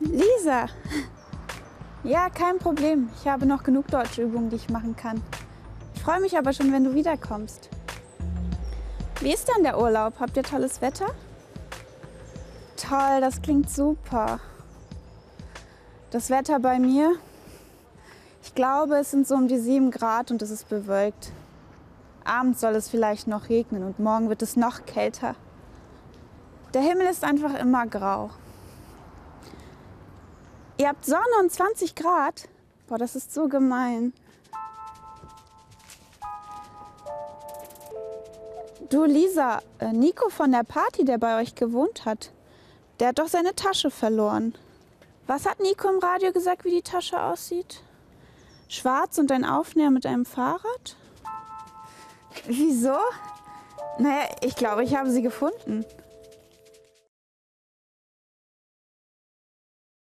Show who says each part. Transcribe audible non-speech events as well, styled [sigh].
Speaker 1: Lisa. Ja, kein Problem. Ich habe noch genug Deutschübungen, die ich machen kann. Ich freue mich aber schon, wenn du wiederkommst. Wie ist denn der Urlaub? Habt ihr tolles Wetter? Toll, das klingt super. Das Wetter bei mir, ich glaube, es sind so um die 7 Grad und es ist bewölkt. Abends soll es vielleicht noch regnen und morgen wird es noch kälter. Der Himmel ist einfach immer grau. Ihr habt Sonne und 20 Grad? Boah, das ist so gemein. Du Lisa, äh, Nico von der Party, der bei euch gewohnt hat, der hat doch seine Tasche verloren. Was hat Nico im Radio gesagt, wie die Tasche aussieht? Schwarz und ein Aufnäher mit einem Fahrrad? [laughs] Wieso? Naja, ich glaube, ich habe sie gefunden.